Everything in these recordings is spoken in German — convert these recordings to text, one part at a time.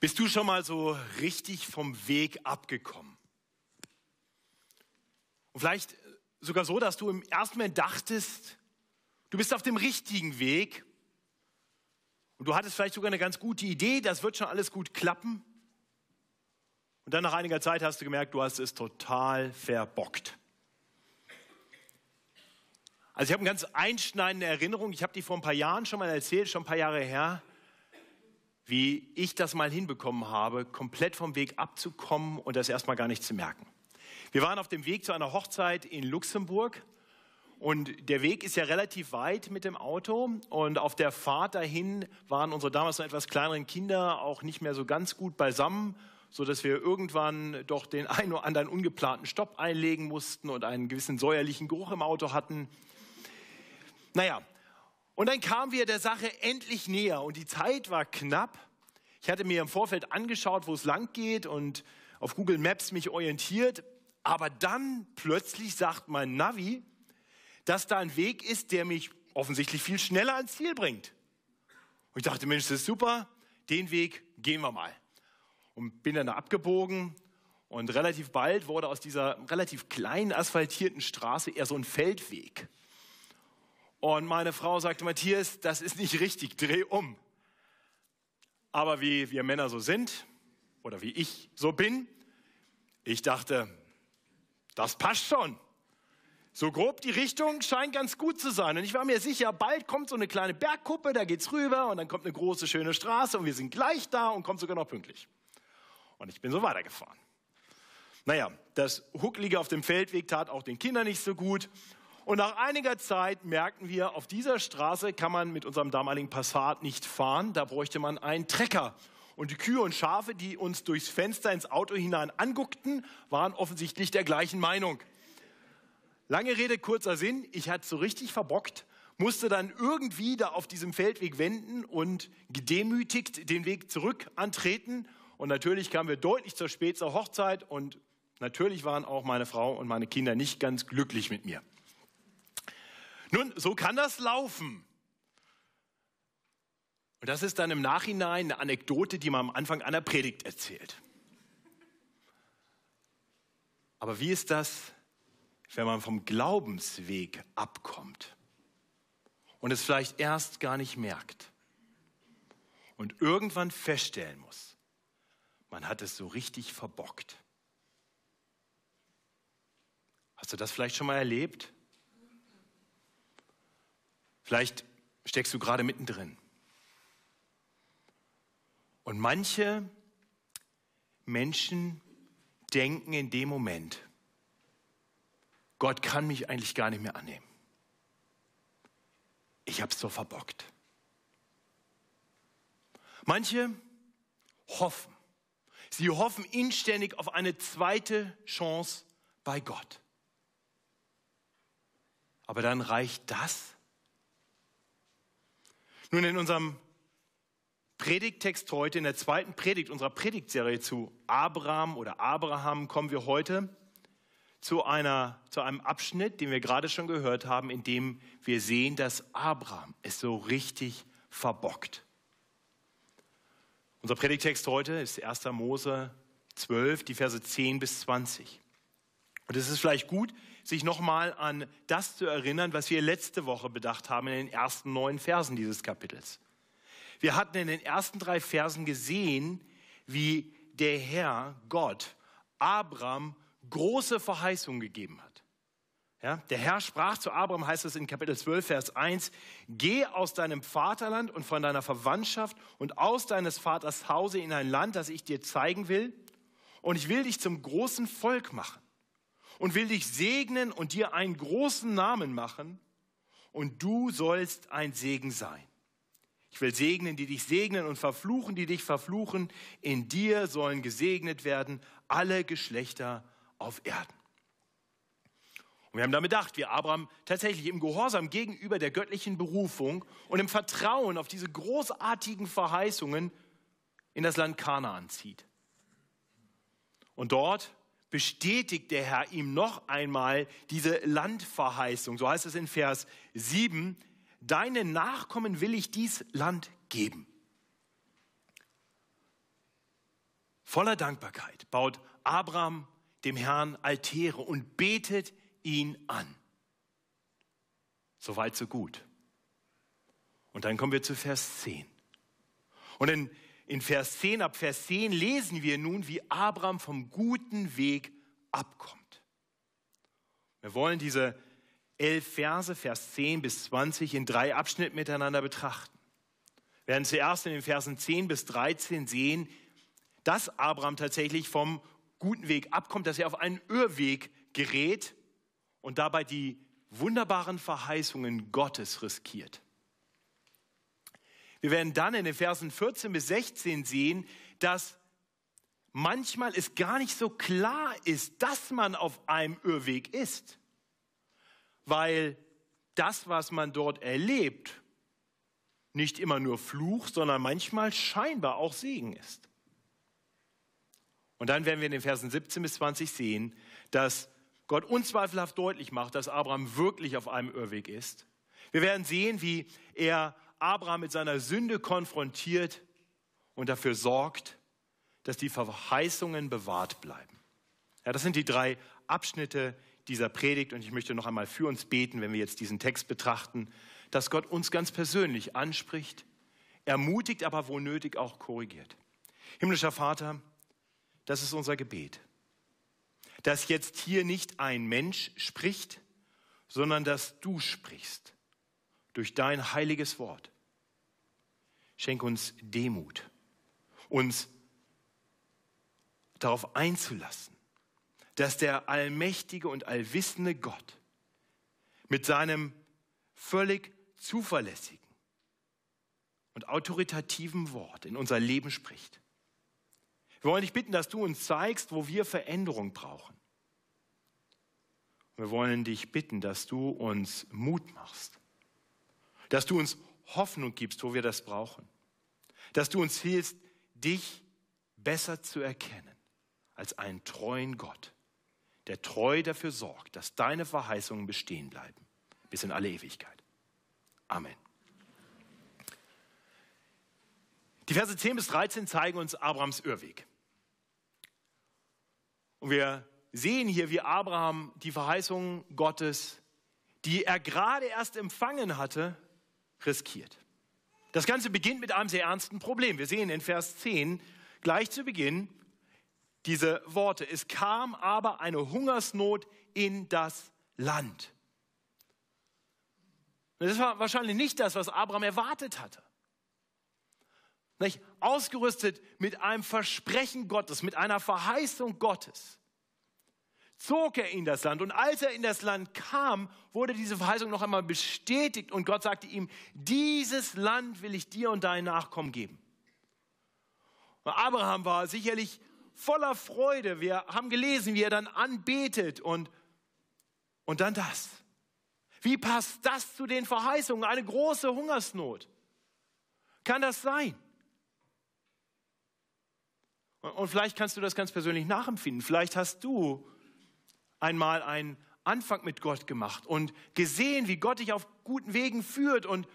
Bist du schon mal so richtig vom Weg abgekommen? Und vielleicht sogar so, dass du im ersten Moment dachtest, du bist auf dem richtigen Weg und du hattest vielleicht sogar eine ganz gute Idee, das wird schon alles gut klappen. Und dann nach einiger Zeit hast du gemerkt, du hast es total verbockt. Also ich habe eine ganz einschneidende Erinnerung, ich habe die vor ein paar Jahren schon mal erzählt, schon ein paar Jahre her wie ich das mal hinbekommen habe, komplett vom Weg abzukommen und das erstmal gar nicht zu merken. Wir waren auf dem Weg zu einer Hochzeit in Luxemburg und der Weg ist ja relativ weit mit dem Auto und auf der Fahrt dahin waren unsere damals noch etwas kleineren Kinder auch nicht mehr so ganz gut beisammen, sodass wir irgendwann doch den einen oder anderen ungeplanten Stopp einlegen mussten und einen gewissen säuerlichen Geruch im Auto hatten. Naja, und dann kamen wir der Sache endlich näher und die Zeit war knapp. Ich hatte mir im Vorfeld angeschaut, wo es lang geht und auf Google Maps mich orientiert. Aber dann plötzlich sagt mein Navi, dass da ein Weg ist, der mich offensichtlich viel schneller ans Ziel bringt. Und ich dachte, Mensch, das ist super, den Weg gehen wir mal. Und bin dann da abgebogen und relativ bald wurde aus dieser relativ kleinen asphaltierten Straße eher so ein Feldweg. Und meine Frau sagte, Matthias, das ist nicht richtig, dreh um. Aber wie wir Männer so sind, oder wie ich so bin, ich dachte, das passt schon. So grob die Richtung scheint ganz gut zu sein. Und ich war mir sicher, bald kommt so eine kleine Bergkuppe, da geht's rüber und dann kommt eine große, schöne Straße und wir sind gleich da und kommen sogar noch pünktlich. Und ich bin so weitergefahren. Naja, das Hucklige auf dem Feldweg tat auch den Kindern nicht so gut. Und nach einiger Zeit merkten wir, auf dieser Straße kann man mit unserem damaligen Passat nicht fahren. Da bräuchte man einen Trecker. Und die Kühe und Schafe, die uns durchs Fenster ins Auto hinein anguckten, waren offensichtlich der gleichen Meinung. Lange Rede, kurzer Sinn. Ich hatte so richtig verbockt, musste dann irgendwie da auf diesem Feldweg wenden und gedemütigt den Weg zurück antreten. Und natürlich kamen wir deutlich zu spät zur Hochzeit und natürlich waren auch meine Frau und meine Kinder nicht ganz glücklich mit mir. Nun, so kann das laufen. Und das ist dann im Nachhinein eine Anekdote, die man am Anfang einer Predigt erzählt. Aber wie ist das, wenn man vom Glaubensweg abkommt und es vielleicht erst gar nicht merkt und irgendwann feststellen muss, man hat es so richtig verbockt? Hast du das vielleicht schon mal erlebt? Vielleicht steckst du gerade mittendrin. Und manche Menschen denken in dem Moment, Gott kann mich eigentlich gar nicht mehr annehmen. Ich habe es so verbockt. Manche hoffen. Sie hoffen inständig auf eine zweite Chance bei Gott. Aber dann reicht das? Nun, in unserem Predigttext heute, in der zweiten Predigt unserer Predigtserie zu Abraham oder Abraham, kommen wir heute zu, einer, zu einem Abschnitt, den wir gerade schon gehört haben, in dem wir sehen, dass Abraham es so richtig verbockt. Unser Predigtext heute ist 1. Mose 12, die Verse 10 bis 20. Und es ist vielleicht gut, sich nochmal an das zu erinnern, was wir letzte Woche bedacht haben in den ersten neun Versen dieses Kapitels. Wir hatten in den ersten drei Versen gesehen, wie der Herr, Gott, Abraham große Verheißungen gegeben hat. Ja, der Herr sprach zu Abraham, heißt es in Kapitel 12, Vers 1, geh aus deinem Vaterland und von deiner Verwandtschaft und aus deines Vaters Hause in ein Land, das ich dir zeigen will, und ich will dich zum großen Volk machen und will dich segnen und dir einen großen Namen machen und du sollst ein Segen sein. Ich will segnen, die dich segnen und verfluchen, die dich verfluchen. In dir sollen gesegnet werden alle Geschlechter auf Erden. Und wir haben damit gedacht, wie Abraham tatsächlich im Gehorsam gegenüber der göttlichen Berufung und im Vertrauen auf diese großartigen Verheißungen in das Land Kanaan zieht. Und dort bestätigt der Herr ihm noch einmal diese Landverheißung. So heißt es in Vers 7, deinen Nachkommen will ich dies Land geben. Voller Dankbarkeit baut Abraham dem Herrn Altäre und betet ihn an. Soweit, so gut. Und dann kommen wir zu Vers 10. Und in, in Vers 10, ab Vers 10 lesen wir nun, wie Abraham vom guten Weg abkommt. Wir wollen diese elf Verse, Vers 10 bis 20, in drei Abschnitten miteinander betrachten. Wir werden zuerst in den Versen 10 bis 13 sehen, dass Abraham tatsächlich vom guten Weg abkommt, dass er auf einen Irrweg gerät und dabei die wunderbaren Verheißungen Gottes riskiert. Wir werden dann in den Versen 14 bis 16 sehen, dass manchmal es gar nicht so klar ist, dass man auf einem Irrweg ist, weil das, was man dort erlebt, nicht immer nur Fluch, sondern manchmal scheinbar auch Segen ist. Und dann werden wir in den Versen 17 bis 20 sehen, dass Gott unzweifelhaft deutlich macht, dass Abraham wirklich auf einem Irrweg ist. Wir werden sehen, wie er Abraham mit seiner Sünde konfrontiert und dafür sorgt, dass die Verheißungen bewahrt bleiben. Ja, das sind die drei Abschnitte dieser Predigt und ich möchte noch einmal für uns beten, wenn wir jetzt diesen Text betrachten, dass Gott uns ganz persönlich anspricht, ermutigt, aber wo nötig auch korrigiert. Himmlischer Vater, das ist unser Gebet dass jetzt hier nicht ein Mensch spricht, sondern dass du sprichst durch dein heiliges Wort. Schenk uns Demut, uns darauf einzulassen, dass der allmächtige und allwissende Gott mit seinem völlig zuverlässigen und autoritativen Wort in unser Leben spricht. Wir wollen dich bitten, dass du uns zeigst, wo wir Veränderung brauchen. Wir wollen dich bitten, dass du uns Mut machst, dass du uns Hoffnung gibst, wo wir das brauchen, dass du uns hilfst, dich besser zu erkennen als einen treuen Gott, der treu dafür sorgt, dass deine Verheißungen bestehen bleiben bis in alle Ewigkeit. Amen. Die Verse 10 bis 13 zeigen uns Abrahams Irrweg. Und wir sehen hier, wie Abraham die Verheißung Gottes, die er gerade erst empfangen hatte, riskiert. Das Ganze beginnt mit einem sehr ernsten Problem. Wir sehen in Vers 10 gleich zu Beginn diese Worte. Es kam aber eine Hungersnot in das Land. Das war wahrscheinlich nicht das, was Abraham erwartet hatte. Nicht? Ausgerüstet mit einem Versprechen Gottes, mit einer Verheißung Gottes, zog er in das Land. Und als er in das Land kam, wurde diese Verheißung noch einmal bestätigt und Gott sagte ihm, dieses Land will ich dir und deinen Nachkommen geben. Und Abraham war sicherlich voller Freude. Wir haben gelesen, wie er dann anbetet und, und dann das. Wie passt das zu den Verheißungen? Eine große Hungersnot. Kann das sein? Und vielleicht kannst du das ganz persönlich nachempfinden. Vielleicht hast du einmal einen Anfang mit Gott gemacht und gesehen, wie Gott dich auf guten Wegen führt und,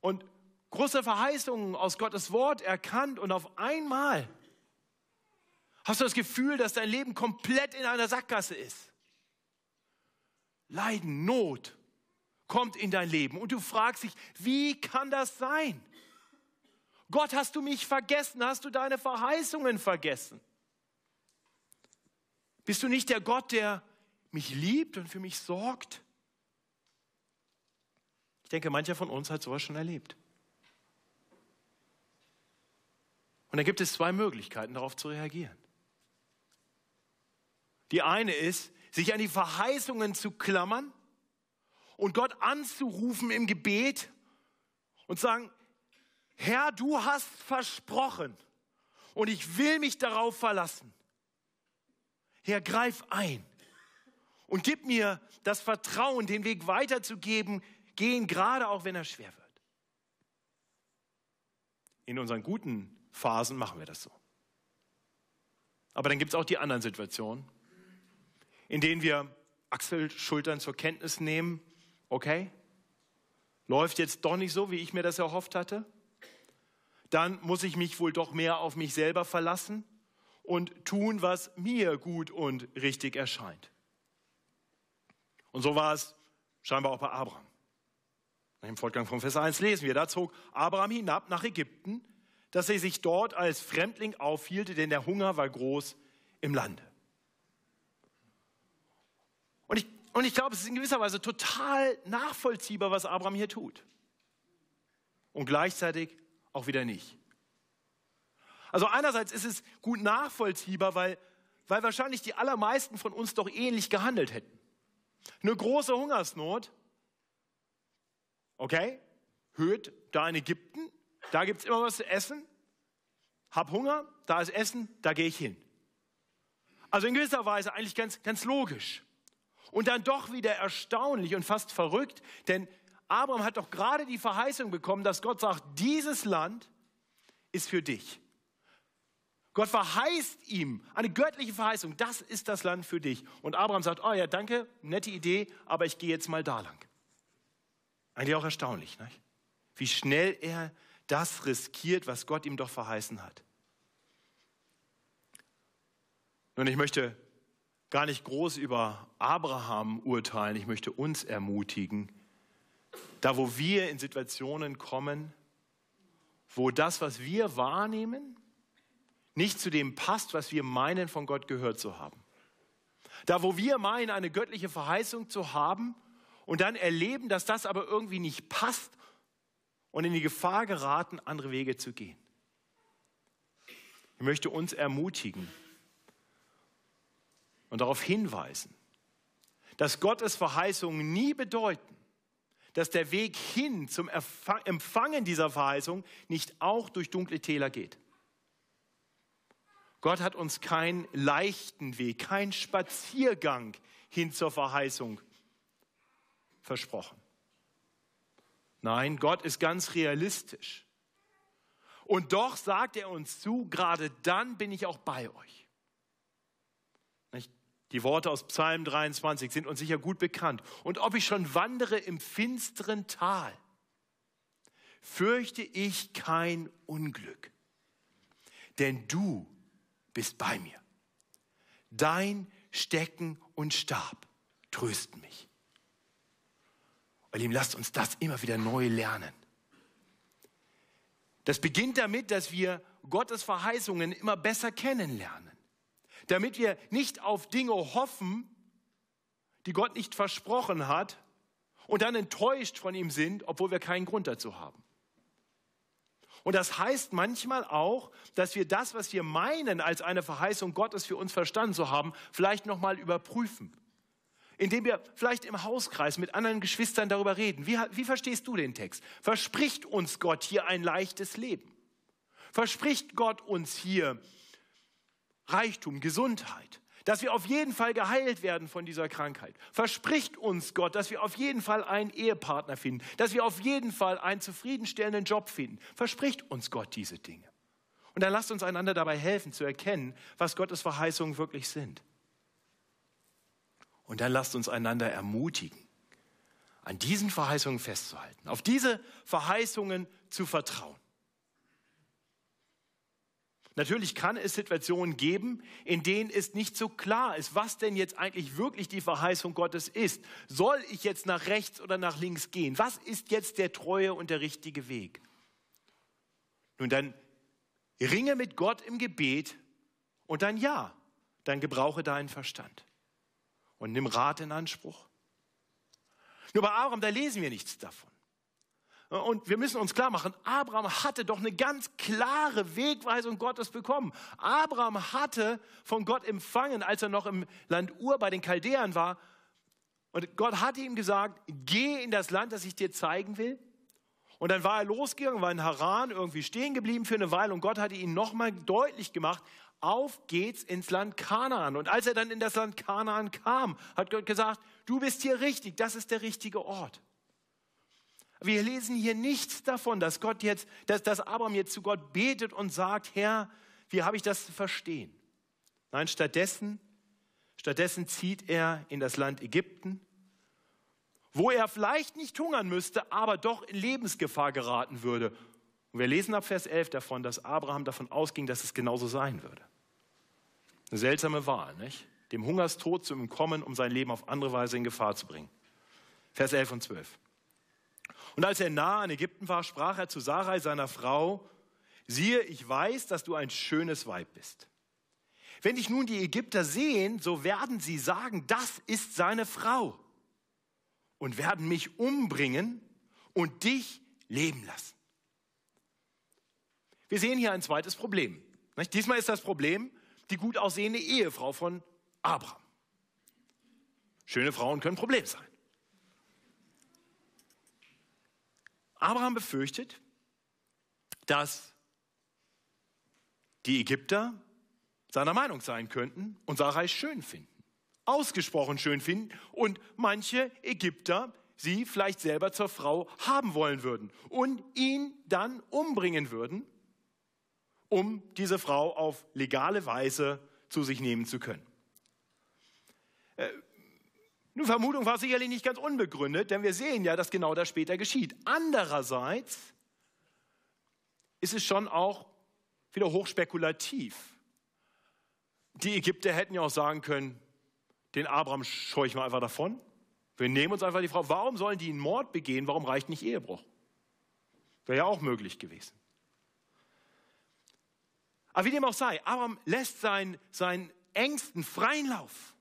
und große Verheißungen aus Gottes Wort erkannt und auf einmal hast du das Gefühl, dass dein Leben komplett in einer Sackgasse ist. Leiden, Not kommt in dein Leben und du fragst dich, wie kann das sein? Gott, hast du mich vergessen? Hast du deine Verheißungen vergessen? Bist du nicht der Gott, der mich liebt und für mich sorgt? Ich denke, mancher von uns hat sowas schon erlebt. Und da gibt es zwei Möglichkeiten, darauf zu reagieren. Die eine ist, sich an die Verheißungen zu klammern und Gott anzurufen im Gebet und sagen, Herr, du hast versprochen und ich will mich darauf verlassen. Herr, greif ein. Und gib mir das Vertrauen, den Weg weiterzugeben, gehen, gerade auch wenn er schwer wird. In unseren guten Phasen machen wir das so. Aber dann gibt es auch die anderen Situationen, in denen wir Achselschultern zur Kenntnis nehmen, okay, läuft jetzt doch nicht so, wie ich mir das erhofft hatte. Dann muss ich mich wohl doch mehr auf mich selber verlassen und tun, was mir gut und richtig erscheint. Und so war es scheinbar auch bei Abraham. Im Fortgang von Vers 1 lesen wir, da zog Abraham hinab nach Ägypten, dass er sich dort als Fremdling aufhielt, denn der Hunger war groß im Lande. Und ich, und ich glaube, es ist in gewisser Weise total nachvollziehbar, was Abraham hier tut. Und gleichzeitig auch wieder nicht. Also einerseits ist es gut nachvollziehbar, weil, weil wahrscheinlich die allermeisten von uns doch ähnlich gehandelt hätten. Eine große Hungersnot, okay, hört da in Ägypten, da gibt es immer was zu essen, hab Hunger, da ist Essen, da gehe ich hin. Also in gewisser Weise eigentlich ganz, ganz logisch. Und dann doch wieder erstaunlich und fast verrückt, denn Abraham hat doch gerade die Verheißung bekommen, dass Gott sagt, dieses Land ist für dich. Gott verheißt ihm eine göttliche Verheißung, das ist das Land für dich. Und Abraham sagt, oh ja, danke, nette Idee, aber ich gehe jetzt mal da lang. Eigentlich auch erstaunlich, nicht? wie schnell er das riskiert, was Gott ihm doch verheißen hat. Nun, ich möchte gar nicht groß über Abraham urteilen, ich möchte uns ermutigen, da wo wir in Situationen kommen, wo das, was wir wahrnehmen, nicht zu dem passt, was wir meinen, von Gott gehört zu haben. Da, wo wir meinen, eine göttliche Verheißung zu haben und dann erleben, dass das aber irgendwie nicht passt und in die Gefahr geraten, andere Wege zu gehen. Ich möchte uns ermutigen und darauf hinweisen, dass Gottes Verheißungen nie bedeuten, dass der Weg hin zum Empfangen dieser Verheißung nicht auch durch dunkle Täler geht. Gott hat uns keinen leichten Weg, keinen Spaziergang hin zur Verheißung versprochen. Nein, Gott ist ganz realistisch. Und doch sagt er uns zu, gerade dann bin ich auch bei euch. Die Worte aus Psalm 23 sind uns sicher gut bekannt. Und ob ich schon wandere im finsteren Tal, fürchte ich kein Unglück. Denn du bist bei mir. Dein Stecken und Stab trösten mich. Weil ihm lasst uns das immer wieder neu lernen. Das beginnt damit, dass wir Gottes Verheißungen immer besser kennenlernen. Damit wir nicht auf Dinge hoffen, die Gott nicht versprochen hat und dann enttäuscht von ihm sind, obwohl wir keinen Grund dazu haben. Und das heißt manchmal auch, dass wir das, was wir meinen, als eine Verheißung Gottes für uns verstanden zu haben, vielleicht nochmal überprüfen. Indem wir vielleicht im Hauskreis mit anderen Geschwistern darüber reden. Wie, wie verstehst du den Text? Verspricht uns Gott hier ein leichtes Leben? Verspricht Gott uns hier Reichtum, Gesundheit? Dass wir auf jeden Fall geheilt werden von dieser Krankheit. Verspricht uns Gott, dass wir auf jeden Fall einen Ehepartner finden, dass wir auf jeden Fall einen zufriedenstellenden Job finden. Verspricht uns Gott diese Dinge. Und dann lasst uns einander dabei helfen zu erkennen, was Gottes Verheißungen wirklich sind. Und dann lasst uns einander ermutigen, an diesen Verheißungen festzuhalten, auf diese Verheißungen zu vertrauen. Natürlich kann es Situationen geben, in denen es nicht so klar ist, was denn jetzt eigentlich wirklich die Verheißung Gottes ist. Soll ich jetzt nach rechts oder nach links gehen? Was ist jetzt der treue und der richtige Weg? Nun dann ringe mit Gott im Gebet und dann ja, dann gebrauche deinen Verstand und nimm Rat in Anspruch. Nur bei Abraham, da lesen wir nichts davon. Und wir müssen uns klar machen, Abraham hatte doch eine ganz klare Wegweisung Gottes bekommen. Abraham hatte von Gott empfangen, als er noch im Land Ur bei den Chaldäern war. Und Gott hatte ihm gesagt, geh in das Land, das ich dir zeigen will. Und dann war er losgegangen, war in Haran irgendwie stehen geblieben für eine Weile und Gott hatte ihn nochmal deutlich gemacht, auf geht's ins Land Kanaan. Und als er dann in das Land Kanaan kam, hat Gott gesagt, du bist hier richtig, das ist der richtige Ort. Wir lesen hier nichts davon, dass Gott jetzt, dass, dass Abraham jetzt zu Gott betet und sagt, Herr, wie habe ich das zu verstehen? Nein, stattdessen, stattdessen zieht er in das Land Ägypten, wo er vielleicht nicht hungern müsste, aber doch in Lebensgefahr geraten würde. Und wir lesen ab Vers 11 davon, dass Abraham davon ausging, dass es genauso sein würde. Eine seltsame Wahl, nicht? Dem Hungerstod zu entkommen, um sein Leben auf andere Weise in Gefahr zu bringen. Vers 11 und 12. Und als er nahe an Ägypten war, sprach er zu Sarai, seiner Frau, siehe, ich weiß, dass du ein schönes Weib bist. Wenn dich nun die Ägypter sehen, so werden sie sagen, das ist seine Frau und werden mich umbringen und dich leben lassen. Wir sehen hier ein zweites Problem. Diesmal ist das Problem die gut aussehende Ehefrau von Abraham. Schöne Frauen können Problem sein. Abraham befürchtet, dass die Ägypter seiner Meinung sein könnten und Sarai schön finden, ausgesprochen schön finden und manche Ägypter sie vielleicht selber zur Frau haben wollen würden und ihn dann umbringen würden, um diese Frau auf legale Weise zu sich nehmen zu können. Nun, Vermutung war sicherlich nicht ganz unbegründet, denn wir sehen ja, dass genau das später geschieht. Andererseits ist es schon auch wieder hochspekulativ. Die Ägypter hätten ja auch sagen können, den Abraham scheue ich mal einfach davon. Wir nehmen uns einfach die Frau. Warum sollen die einen Mord begehen? Warum reicht nicht Ehebruch? Wäre ja auch möglich gewesen. Aber wie dem auch sei, Abraham lässt seinen, seinen Ängsten freien Lauf.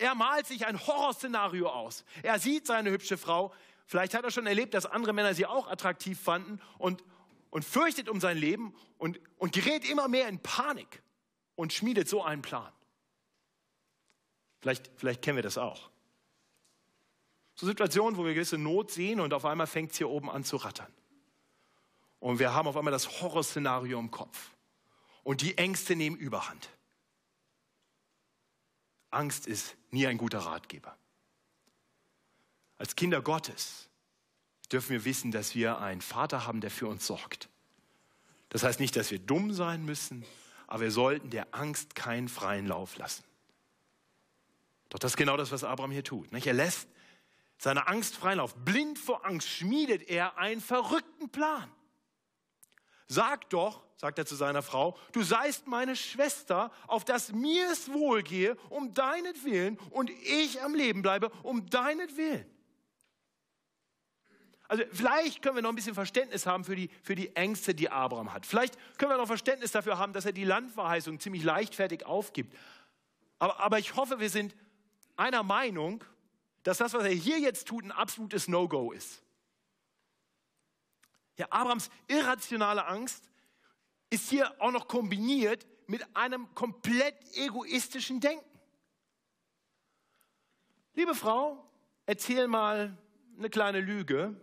Er malt sich ein Horrorszenario aus. Er sieht seine hübsche Frau. Vielleicht hat er schon erlebt, dass andere Männer sie auch attraktiv fanden und, und fürchtet um sein Leben und, und gerät immer mehr in Panik und schmiedet so einen Plan. Vielleicht, vielleicht kennen wir das auch. So Situationen, wo wir gewisse Not sehen und auf einmal fängt es hier oben an zu rattern. Und wir haben auf einmal das Horrorszenario im Kopf. Und die Ängste nehmen überhand. Angst ist nie ein guter Ratgeber. Als Kinder Gottes dürfen wir wissen, dass wir einen Vater haben, der für uns sorgt. Das heißt nicht, dass wir dumm sein müssen, aber wir sollten der Angst keinen freien Lauf lassen. Doch das ist genau das, was Abraham hier tut. Er lässt seiner Angst freien Lauf. Blind vor Angst schmiedet er einen verrückten Plan. Sag doch, sagt er zu seiner Frau, du seist meine Schwester, auf dass mir es wohlgehe, um deinetwillen und ich am Leben bleibe, um deinetwillen. Also vielleicht können wir noch ein bisschen Verständnis haben für die, für die Ängste, die Abraham hat. Vielleicht können wir noch Verständnis dafür haben, dass er die Landverheißung ziemlich leichtfertig aufgibt. Aber, aber ich hoffe, wir sind einer Meinung, dass das, was er hier jetzt tut, ein absolutes No-Go ist. Ja, Abrams irrationale Angst ist hier auch noch kombiniert mit einem komplett egoistischen Denken. Liebe Frau, erzähl mal eine kleine Lüge.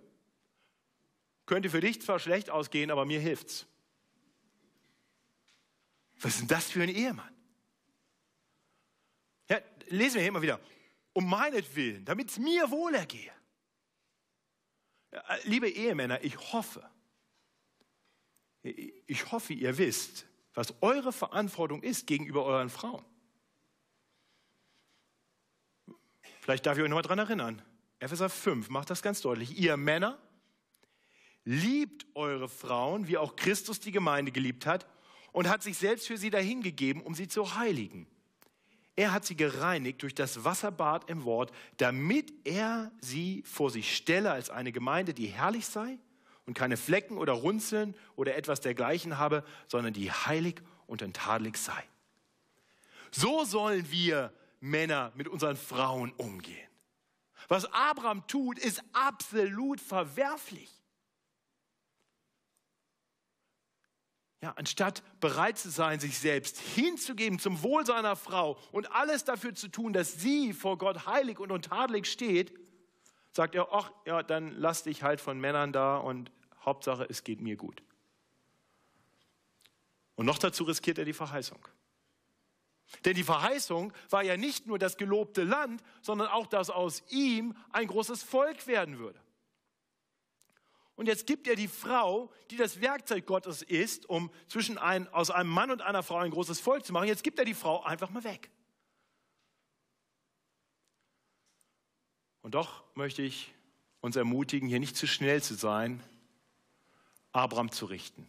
Könnte für dich zwar schlecht ausgehen, aber mir hilft's. Was ist denn das für ein Ehemann? Ja, lesen wir hier immer wieder. Um meinetwillen, damit es mir wohlergehe. Äh, liebe Ehemänner, ich hoffe, ich hoffe, ihr wisst, was eure Verantwortung ist gegenüber euren Frauen. Vielleicht darf ich euch noch mal daran erinnern. Epheser 5 macht das ganz deutlich. Ihr Männer, liebt eure Frauen, wie auch Christus die Gemeinde geliebt hat und hat sich selbst für sie dahingegeben, um sie zu heiligen er hat sie gereinigt durch das Wasserbad im Wort, damit er sie vor sich stelle als eine Gemeinde, die herrlich sei und keine Flecken oder Runzeln oder etwas dergleichen habe, sondern die heilig und untadelig sei. So sollen wir Männer mit unseren Frauen umgehen. Was Abraham tut, ist absolut verwerflich. Ja, anstatt bereit zu sein, sich selbst hinzugeben zum Wohl seiner Frau und alles dafür zu tun, dass sie vor Gott heilig und untadelig steht, sagt er, ach ja, dann lass dich halt von Männern da und Hauptsache, es geht mir gut. Und noch dazu riskiert er die Verheißung. Denn die Verheißung war ja nicht nur das gelobte Land, sondern auch, dass aus ihm ein großes Volk werden würde. Und jetzt gibt er die Frau, die das Werkzeug Gottes ist, um zwischen ein, aus einem Mann und einer Frau ein großes Volk zu machen. Jetzt gibt er die Frau einfach mal weg. Und doch möchte ich uns ermutigen, hier nicht zu schnell zu sein, Abraham zu richten.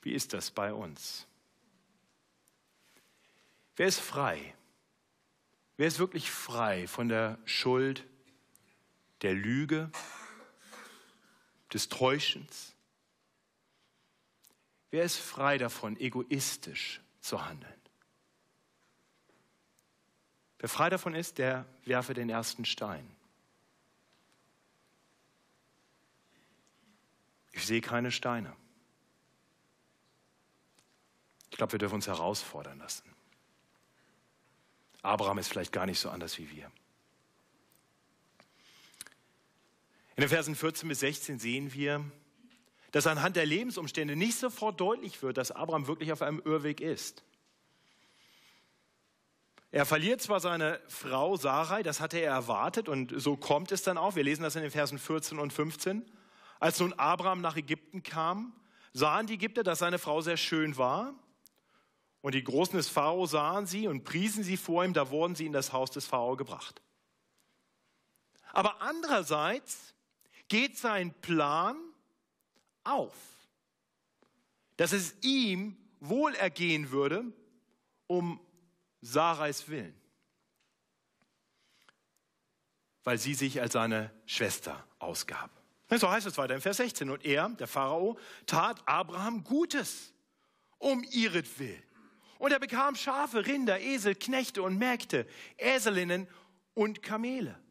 Wie ist das bei uns? Wer ist frei? Wer ist wirklich frei von der Schuld, der Lüge, des Täuschens? Wer ist frei davon, egoistisch zu handeln? Wer frei davon ist, der werfe den ersten Stein. Ich sehe keine Steine. Ich glaube, wir dürfen uns herausfordern lassen. Abraham ist vielleicht gar nicht so anders wie wir. In den Versen 14 bis 16 sehen wir, dass anhand der Lebensumstände nicht sofort deutlich wird, dass Abraham wirklich auf einem Irrweg ist. Er verliert zwar seine Frau Sarai, das hatte er erwartet und so kommt es dann auch. Wir lesen das in den Versen 14 und 15. Als nun Abraham nach Ägypten kam, sahen die Ägypter, dass seine Frau sehr schön war. Und die Großen des Pharao sahen sie und priesen sie vor ihm, da wurden sie in das Haus des Pharao gebracht. Aber andererseits geht sein Plan auf, dass es ihm wohl ergehen würde, um Sarais Willen, weil sie sich als seine Schwester ausgab. So heißt es weiter im Vers 16. Und er, der Pharao, tat Abraham Gutes um ihretwillen. Und er bekam Schafe, Rinder, Esel, Knechte und Mägde, Eselinnen und Kamele.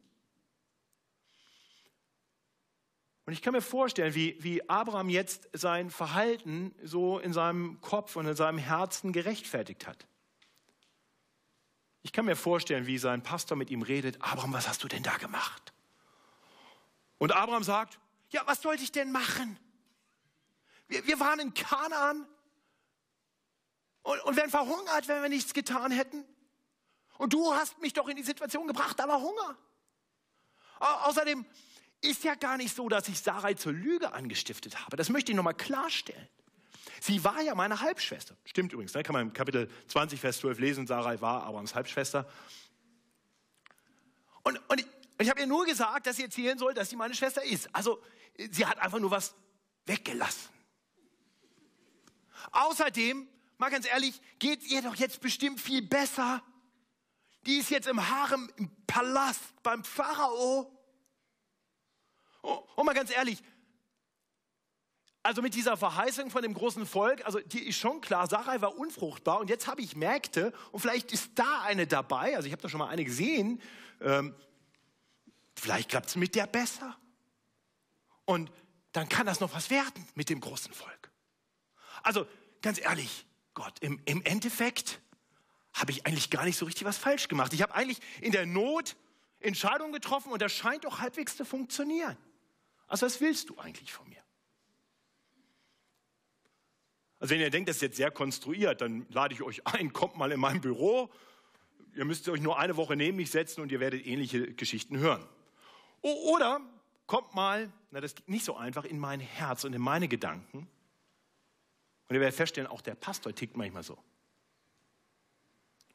Und ich kann mir vorstellen, wie, wie Abraham jetzt sein Verhalten so in seinem Kopf und in seinem Herzen gerechtfertigt hat. Ich kann mir vorstellen, wie sein Pastor mit ihm redet, Abraham, was hast du denn da gemacht? Und Abraham sagt, ja, was sollte ich denn machen? Wir, wir waren in Kanaan und, und wären verhungert, wenn wir nichts getan hätten. Und du hast mich doch in die Situation gebracht, da war Hunger. Außerdem ist ja gar nicht so, dass ich Sarai zur Lüge angestiftet habe. Das möchte ich nochmal klarstellen. Sie war ja meine Halbschwester. Stimmt übrigens, ne? kann man im Kapitel 20, Vers 12 lesen, Sarai war Abrahams Halbschwester. Und, und ich, ich habe ihr nur gesagt, dass sie erzählen soll, dass sie meine Schwester ist. Also sie hat einfach nur was weggelassen. Außerdem, mal ganz ehrlich, geht ihr doch jetzt bestimmt viel besser. Die ist jetzt im Harem, im Palast, beim Pharao. Oh, und mal ganz ehrlich, also mit dieser Verheißung von dem großen Volk, also die ist schon klar, Sarai war unfruchtbar und jetzt habe ich Mägde und vielleicht ist da eine dabei, also ich habe da schon mal eine gesehen, ähm, vielleicht klappt es mit der besser. Und dann kann das noch was werden mit dem großen Volk. Also ganz ehrlich, Gott, im, im Endeffekt habe ich eigentlich gar nicht so richtig was falsch gemacht. Ich habe eigentlich in der Not Entscheidungen getroffen und das scheint doch halbwegs zu funktionieren. Also was willst du eigentlich von mir? Also wenn ihr denkt, das ist jetzt sehr konstruiert, dann lade ich euch ein, kommt mal in mein Büro. Ihr müsst euch nur eine Woche neben mich setzen und ihr werdet ähnliche Geschichten hören. Oder kommt mal, na das ist nicht so einfach, in mein Herz und in meine Gedanken. Und ihr werdet feststellen, auch der Pastor tickt manchmal so.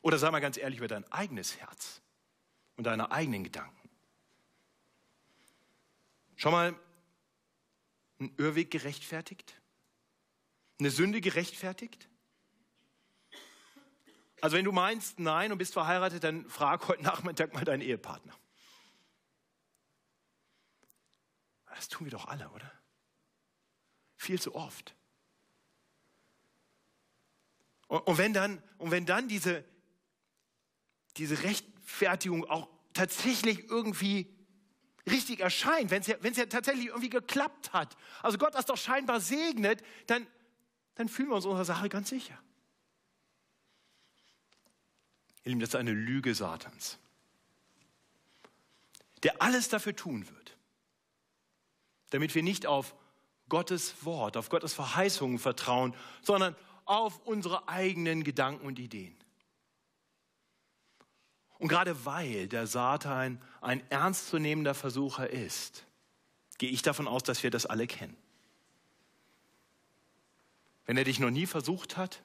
Oder sei mal ganz ehrlich über dein eigenes Herz und deine eigenen Gedanken. Schau mal, ein Irrweg gerechtfertigt? eine Sünde gerechtfertigt? Also wenn du meinst, nein und bist verheiratet, dann frag heute Nachmittag mal deinen Ehepartner. Das tun wir doch alle, oder? Viel zu oft. Und, wenn dann, und wenn dann diese, diese Rechtfertigung auch tatsächlich irgendwie richtig erscheint, wenn es ja, ja tatsächlich irgendwie geklappt hat, also Gott das doch scheinbar segnet, dann, dann fühlen wir uns unserer Sache ganz sicher. Ihr Lieben, das ist eine Lüge Satans, der alles dafür tun wird, damit wir nicht auf Gottes Wort, auf Gottes Verheißungen vertrauen, sondern auf unsere eigenen Gedanken und Ideen. Und gerade weil der Satan ein ernstzunehmender Versucher ist, gehe ich davon aus, dass wir das alle kennen. Wenn er dich noch nie versucht hat,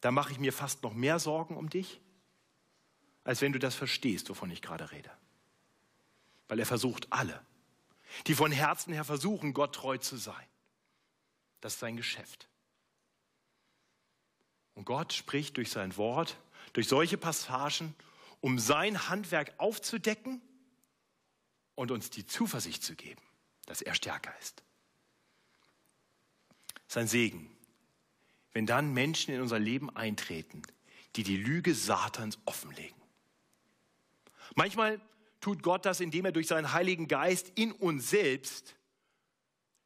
dann mache ich mir fast noch mehr Sorgen um dich, als wenn du das verstehst, wovon ich gerade rede. Weil er versucht alle, die von Herzen her versuchen, Gott treu zu sein. Das ist sein Geschäft. Und Gott spricht durch sein Wort, durch solche Passagen, um sein Handwerk aufzudecken und uns die Zuversicht zu geben, dass er stärker ist. Sein Segen, wenn dann Menschen in unser Leben eintreten, die die Lüge Satans offenlegen. Manchmal tut Gott das, indem er durch seinen Heiligen Geist in uns selbst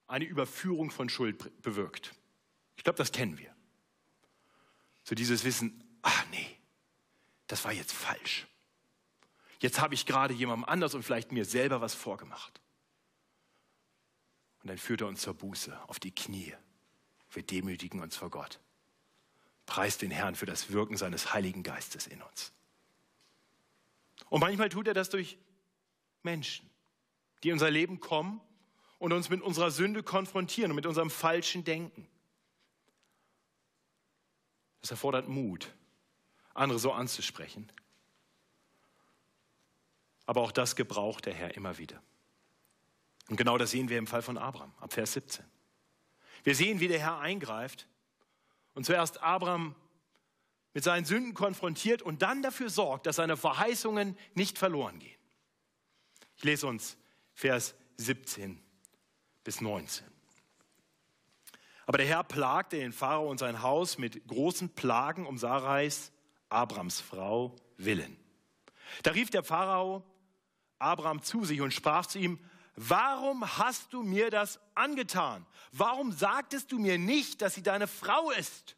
eine Überführung von Schuld bewirkt. Ich glaube, das kennen wir. So dieses Wissen, ach nee, das war jetzt falsch. Jetzt habe ich gerade jemandem anders und vielleicht mir selber was vorgemacht. Und dann führt er uns zur Buße, auf die Knie. Wir demütigen uns vor Gott. Preist den Herrn für das Wirken seines Heiligen Geistes in uns. Und manchmal tut er das durch Menschen, die in unser Leben kommen und uns mit unserer Sünde konfrontieren und mit unserem falschen Denken. Es erfordert Mut, andere so anzusprechen. Aber auch das gebraucht der Herr immer wieder. Und genau das sehen wir im Fall von Abraham, ab Vers 17. Wir sehen, wie der Herr eingreift und zuerst Abraham mit seinen Sünden konfrontiert und dann dafür sorgt, dass seine Verheißungen nicht verloren gehen. Ich lese uns Vers 17 bis 19. Aber der Herr plagte den Pharao und sein Haus mit großen Plagen um Sarais, Abrams Frau, willen. Da rief der Pharao Abraham zu sich und sprach zu ihm, warum hast du mir das angetan? Warum sagtest du mir nicht, dass sie deine Frau ist?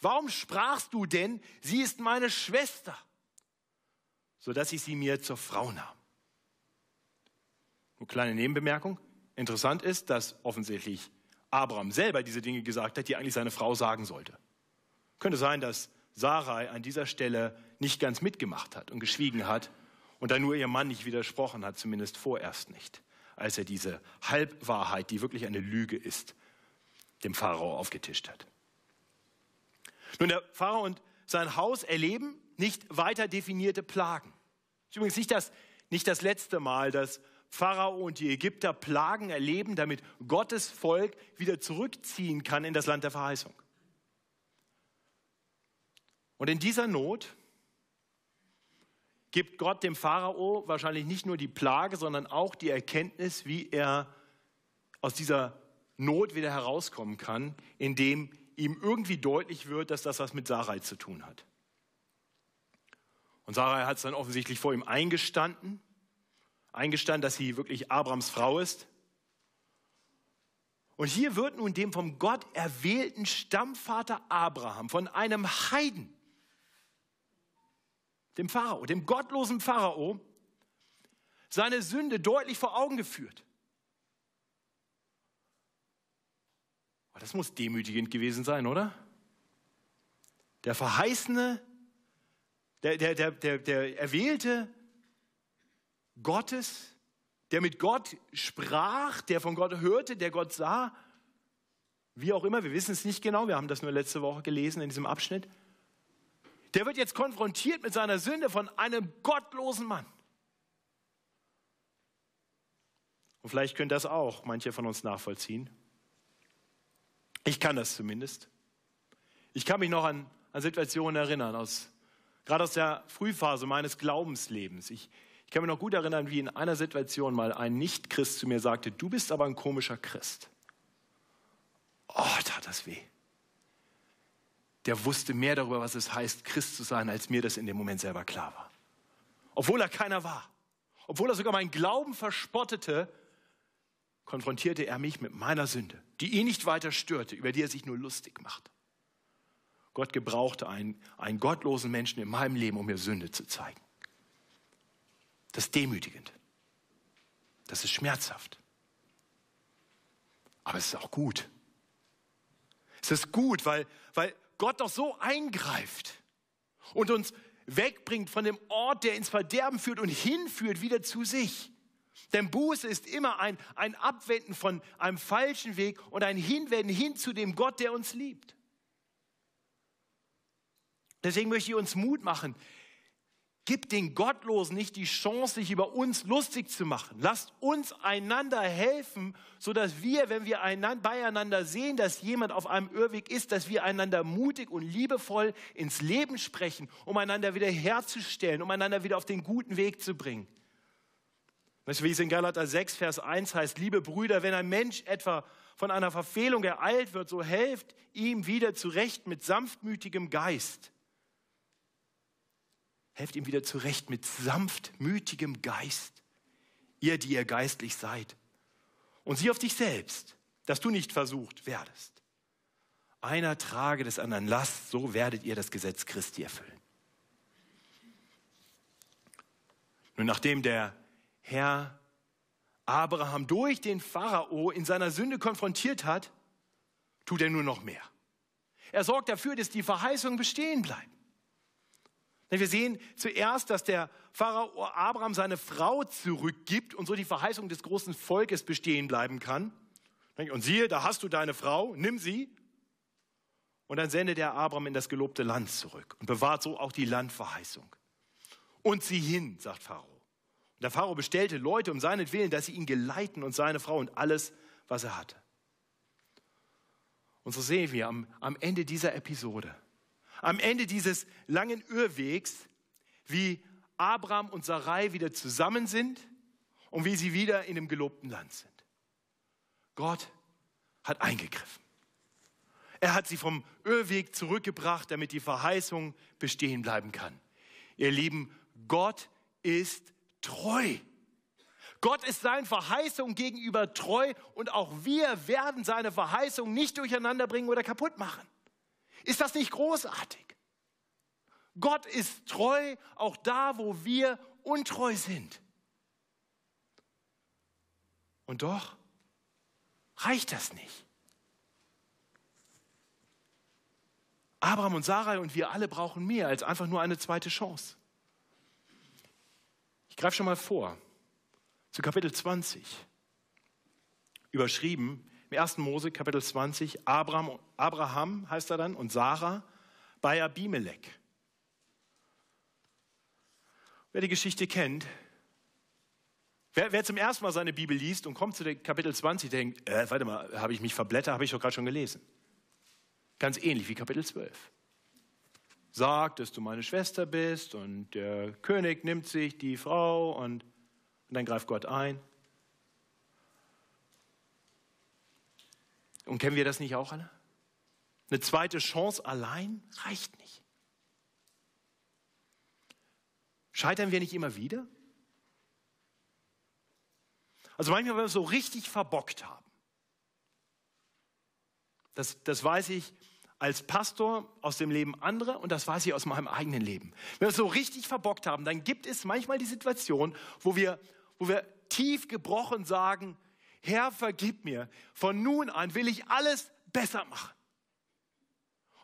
Warum sprachst du denn, sie ist meine Schwester, sodass ich sie mir zur Frau nahm? Eine kleine Nebenbemerkung. Interessant ist, dass offensichtlich Abraham selber diese Dinge gesagt hat, die eigentlich seine Frau sagen sollte. Könnte sein, dass Sarai an dieser Stelle nicht ganz mitgemacht hat und geschwiegen hat und dann nur ihr Mann nicht widersprochen hat, zumindest vorerst nicht, als er diese Halbwahrheit, die wirklich eine Lüge ist, dem Pharao aufgetischt hat. Nun, der Pharao und sein Haus erleben nicht weiter definierte Plagen. Das ist übrigens nicht das, nicht das letzte Mal, dass Pharao und die Ägypter Plagen erleben, damit Gottes Volk wieder zurückziehen kann in das Land der Verheißung. Und in dieser Not gibt Gott dem Pharao wahrscheinlich nicht nur die Plage, sondern auch die Erkenntnis, wie er aus dieser Not wieder herauskommen kann, indem ihm irgendwie deutlich wird, dass das was mit Sarai zu tun hat. Und Sarai hat es dann offensichtlich vor ihm eingestanden eingestanden, dass sie wirklich Abrams Frau ist. Und hier wird nun dem vom Gott erwählten Stammvater Abraham von einem Heiden, dem Pharao, dem gottlosen Pharao, seine Sünde deutlich vor Augen geführt. Das muss demütigend gewesen sein, oder? Der verheißene, der, der, der, der, der erwählte Gottes, der mit Gott sprach, der von Gott hörte, der Gott sah, wie auch immer, wir wissen es nicht genau, wir haben das nur letzte Woche gelesen in diesem Abschnitt, der wird jetzt konfrontiert mit seiner Sünde von einem gottlosen Mann. Und vielleicht können das auch manche von uns nachvollziehen. Ich kann das zumindest. Ich kann mich noch an, an Situationen erinnern, aus, gerade aus der Frühphase meines Glaubenslebens. Ich, ich kann mich noch gut erinnern, wie in einer Situation mal ein Nicht-Christ zu mir sagte, du bist aber ein komischer Christ. Oh, tat das weh. Der wusste mehr darüber, was es heißt, Christ zu sein, als mir das in dem Moment selber klar war. Obwohl er keiner war, obwohl er sogar meinen Glauben verspottete, konfrontierte er mich mit meiner Sünde, die ihn nicht weiter störte, über die er sich nur lustig macht. Gott gebrauchte einen, einen gottlosen Menschen in meinem Leben, um mir Sünde zu zeigen. Das ist demütigend. Das ist schmerzhaft. Aber es ist auch gut. Es ist gut, weil, weil Gott doch so eingreift und uns wegbringt von dem Ort, der ins Verderben führt und hinführt wieder zu sich. Denn Buße ist immer ein, ein Abwenden von einem falschen Weg und ein Hinwenden hin zu dem Gott, der uns liebt. Deswegen möchte ich uns Mut machen. Gibt den Gottlosen nicht die Chance, sich über uns lustig zu machen. Lasst uns einander helfen, sodass wir, wenn wir beieinander sehen, dass jemand auf einem Irrweg ist, dass wir einander mutig und liebevoll ins Leben sprechen, um einander wieder herzustellen, um einander wieder auf den guten Weg zu bringen. Weißt du, wie es in Galater 6, Vers 1 heißt, liebe Brüder, wenn ein Mensch etwa von einer Verfehlung ereilt wird, so helft ihm wieder zurecht mit sanftmütigem Geist Helft ihm wieder zurecht mit sanftmütigem Geist, ihr, die ihr geistlich seid. Und sieh auf dich selbst, dass du nicht versucht werdest. Einer trage des anderen Last, so werdet ihr das Gesetz Christi erfüllen. Nun, nachdem der Herr Abraham durch den Pharao in seiner Sünde konfrontiert hat, tut er nur noch mehr. Er sorgt dafür, dass die Verheißungen bestehen bleiben. Wir sehen zuerst, dass der Pharao Abraham seine Frau zurückgibt und so die Verheißung des großen Volkes bestehen bleiben kann. Und siehe, da hast du deine Frau, nimm sie. Und dann sendet er Abraham in das gelobte Land zurück und bewahrt so auch die Landverheißung. Und sieh hin, sagt Pharao. Und der Pharao bestellte Leute um seinetwillen, dass sie ihn geleiten und seine Frau und alles, was er hatte. Und so sehen wir am, am Ende dieser Episode, am Ende dieses langen Irrwegs, wie Abraham und Sarai wieder zusammen sind und wie sie wieder in dem gelobten Land sind. Gott hat eingegriffen. Er hat sie vom Irrweg zurückgebracht, damit die Verheißung bestehen bleiben kann. Ihr Lieben, Gott ist treu. Gott ist seinen Verheißungen gegenüber treu und auch wir werden seine Verheißungen nicht durcheinander bringen oder kaputt machen. Ist das nicht großartig? Gott ist treu, auch da, wo wir untreu sind. Und doch reicht das nicht. Abraham und Sarah und wir alle brauchen mehr als einfach nur eine zweite Chance. Ich greife schon mal vor zu Kapitel 20. Überschrieben im 1. Mose Kapitel 20, Abraham, Abraham heißt er dann und Sarah bei Abimelech. Wer die Geschichte kennt, wer, wer, zum ersten Mal seine Bibel liest und kommt zu Kapitel 20, denkt, äh, warte mal, habe ich mich verblättert, habe ich doch gerade schon gelesen. Ganz ähnlich wie Kapitel 12. Sagt, dass du meine Schwester bist und der König nimmt sich die Frau und, und dann greift Gott ein. Und kennen wir das nicht auch alle? Eine zweite Chance allein reicht nicht. Scheitern wir nicht immer wieder? Also manchmal, wenn wir es so richtig verbockt haben. Das, das weiß ich als Pastor aus dem Leben anderer und das weiß ich aus meinem eigenen Leben. Wenn wir es so richtig verbockt haben, dann gibt es manchmal die Situation, wo wir, wo wir tief gebrochen sagen, Herr, vergib mir. Von nun an will ich alles besser machen.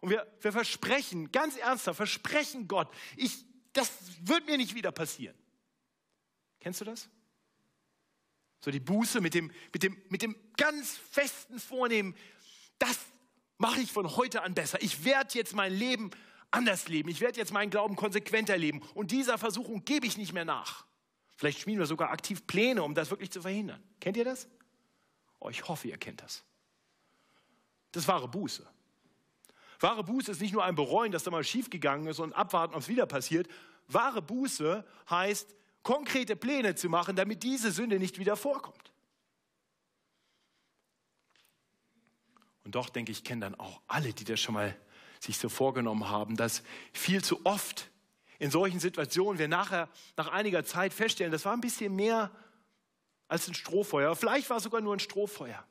Und wir, wir versprechen, ganz ernsthaft, versprechen Gott, ich, das wird mir nicht wieder passieren. Kennst du das? So die Buße mit dem, mit dem, mit dem ganz festen Vornehmen, das mache ich von heute an besser. Ich werde jetzt mein Leben anders leben. Ich werde jetzt meinen Glauben konsequenter leben. Und dieser Versuchung gebe ich nicht mehr nach. Vielleicht schmieden wir sogar aktiv Pläne, um das wirklich zu verhindern. Kennt ihr das? Oh, ich hoffe, ihr kennt das. Das ist wahre Buße. Wahre Buße ist nicht nur ein Bereuen, dass da mal schiefgegangen ist und abwarten, ob es wieder passiert. Wahre Buße heißt, konkrete Pläne zu machen, damit diese Sünde nicht wieder vorkommt. Und doch denke ich, kennen dann auch alle, die das schon mal sich so vorgenommen haben, dass viel zu oft in solchen Situationen wir nachher nach einiger Zeit feststellen, das war ein bisschen mehr als ein Strohfeuer. Vielleicht war es sogar nur ein Strohfeuer.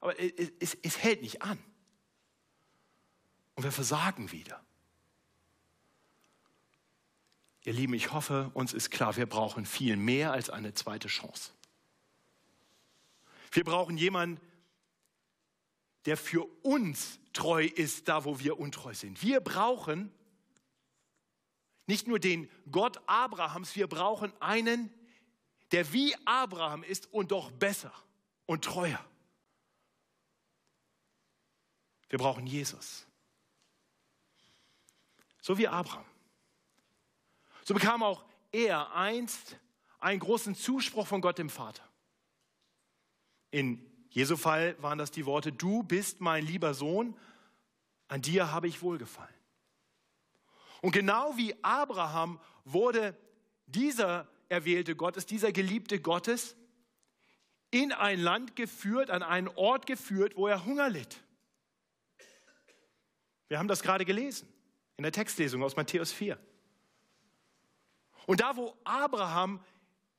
Aber es, es, es hält nicht an. Und wir versagen wieder. Ihr Lieben, ich hoffe, uns ist klar, wir brauchen viel mehr als eine zweite Chance. Wir brauchen jemanden, der für uns treu ist, da wo wir untreu sind. Wir brauchen nicht nur den Gott Abrahams, wir brauchen einen, der wie Abraham ist und doch besser und treuer. Wir brauchen Jesus. So wie Abraham. So bekam auch er einst einen großen Zuspruch von Gott dem Vater. In Jesu Fall waren das die Worte, du bist mein lieber Sohn, an dir habe ich wohlgefallen. Und genau wie Abraham wurde dieser erwählte Gottes, dieser geliebte Gottes, in ein Land geführt, an einen Ort geführt, wo er Hunger litt. Wir haben das gerade gelesen in der Textlesung aus Matthäus 4. Und da, wo Abraham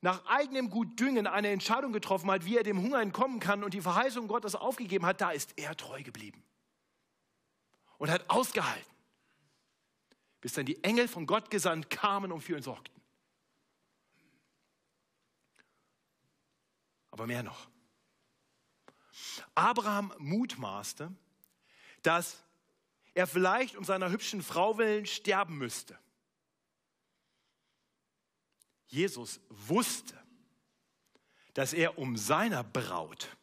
nach eigenem Gutdüngen eine Entscheidung getroffen hat, wie er dem Hunger entkommen kann und die Verheißung Gottes aufgegeben hat, da ist er treu geblieben und hat ausgehalten, bis dann die Engel von Gott gesandt kamen und für ihn sorgten. Aber mehr noch. Abraham mutmaßte, dass er vielleicht um seiner hübschen Frau willen sterben müsste. Jesus wusste, dass er um seiner Braut,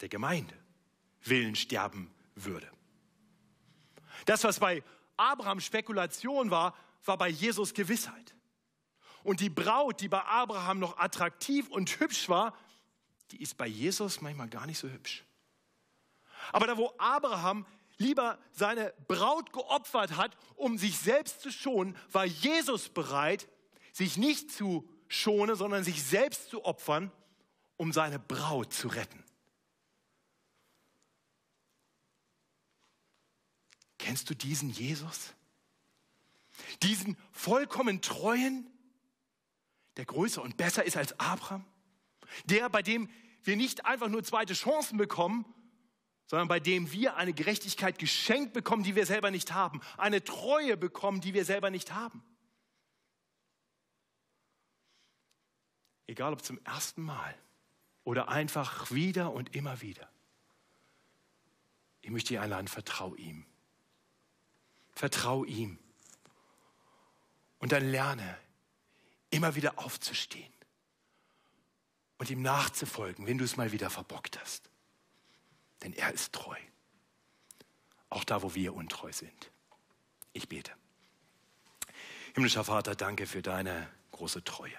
der Gemeinde, willen sterben würde. Das, was bei Abraham Spekulation war, war bei Jesus Gewissheit. Und die Braut, die bei Abraham noch attraktiv und hübsch war, die ist bei Jesus manchmal gar nicht so hübsch. Aber da, wo Abraham lieber seine Braut geopfert hat, um sich selbst zu schonen, war Jesus bereit, sich nicht zu schonen, sondern sich selbst zu opfern, um seine Braut zu retten. Kennst du diesen Jesus? Diesen vollkommen treuen, der größer und besser ist als Abraham? Der, bei dem wir nicht einfach nur zweite Chancen bekommen, sondern bei dem wir eine Gerechtigkeit geschenkt bekommen, die wir selber nicht haben, eine Treue bekommen, die wir selber nicht haben. Egal ob zum ersten Mal oder einfach wieder und immer wieder. Ich möchte dich einladen, vertrau ihm. Vertrau ihm. Und dann lerne, immer wieder aufzustehen und ihm nachzufolgen, wenn du es mal wieder verbockt hast. Denn er ist treu. Auch da, wo wir untreu sind. Ich bete. Himmlischer Vater, danke für deine große Treue.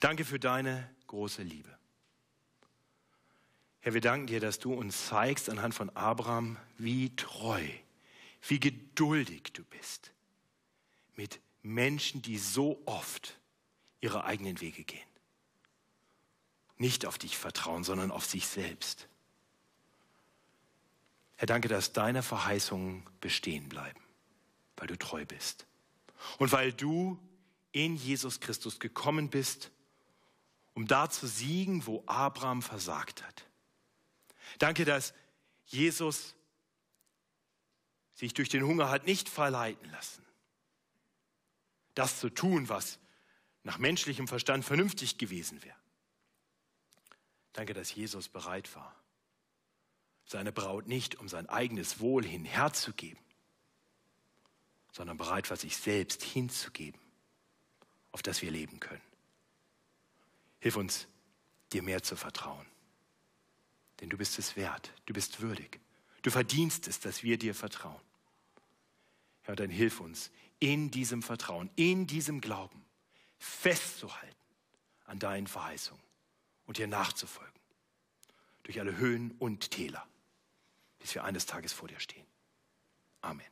Danke für deine große Liebe. Herr, wir danken dir, dass du uns zeigst anhand von Abraham, wie treu, wie geduldig du bist mit Menschen, die so oft ihre eigenen Wege gehen nicht auf dich vertrauen, sondern auf sich selbst. Herr, danke, dass deine Verheißungen bestehen bleiben, weil du treu bist. Und weil du in Jesus Christus gekommen bist, um da zu siegen, wo Abraham versagt hat. Danke, dass Jesus sich durch den Hunger hat nicht verleiten lassen, das zu tun, was nach menschlichem Verstand vernünftig gewesen wäre. Danke, dass Jesus bereit war, seine Braut nicht um sein eigenes Wohl hin herzugeben, sondern bereit war, sich selbst hinzugeben, auf das wir leben können. Hilf uns, dir mehr zu vertrauen. Denn du bist es wert, du bist würdig. Du verdienst es, dass wir dir vertrauen. Ja, dann hilf uns, in diesem Vertrauen, in diesem Glauben festzuhalten an deinen Verheißungen und dir nachzufolgen. Durch alle Höhen und Täler, bis wir eines Tages vor dir stehen. Amen.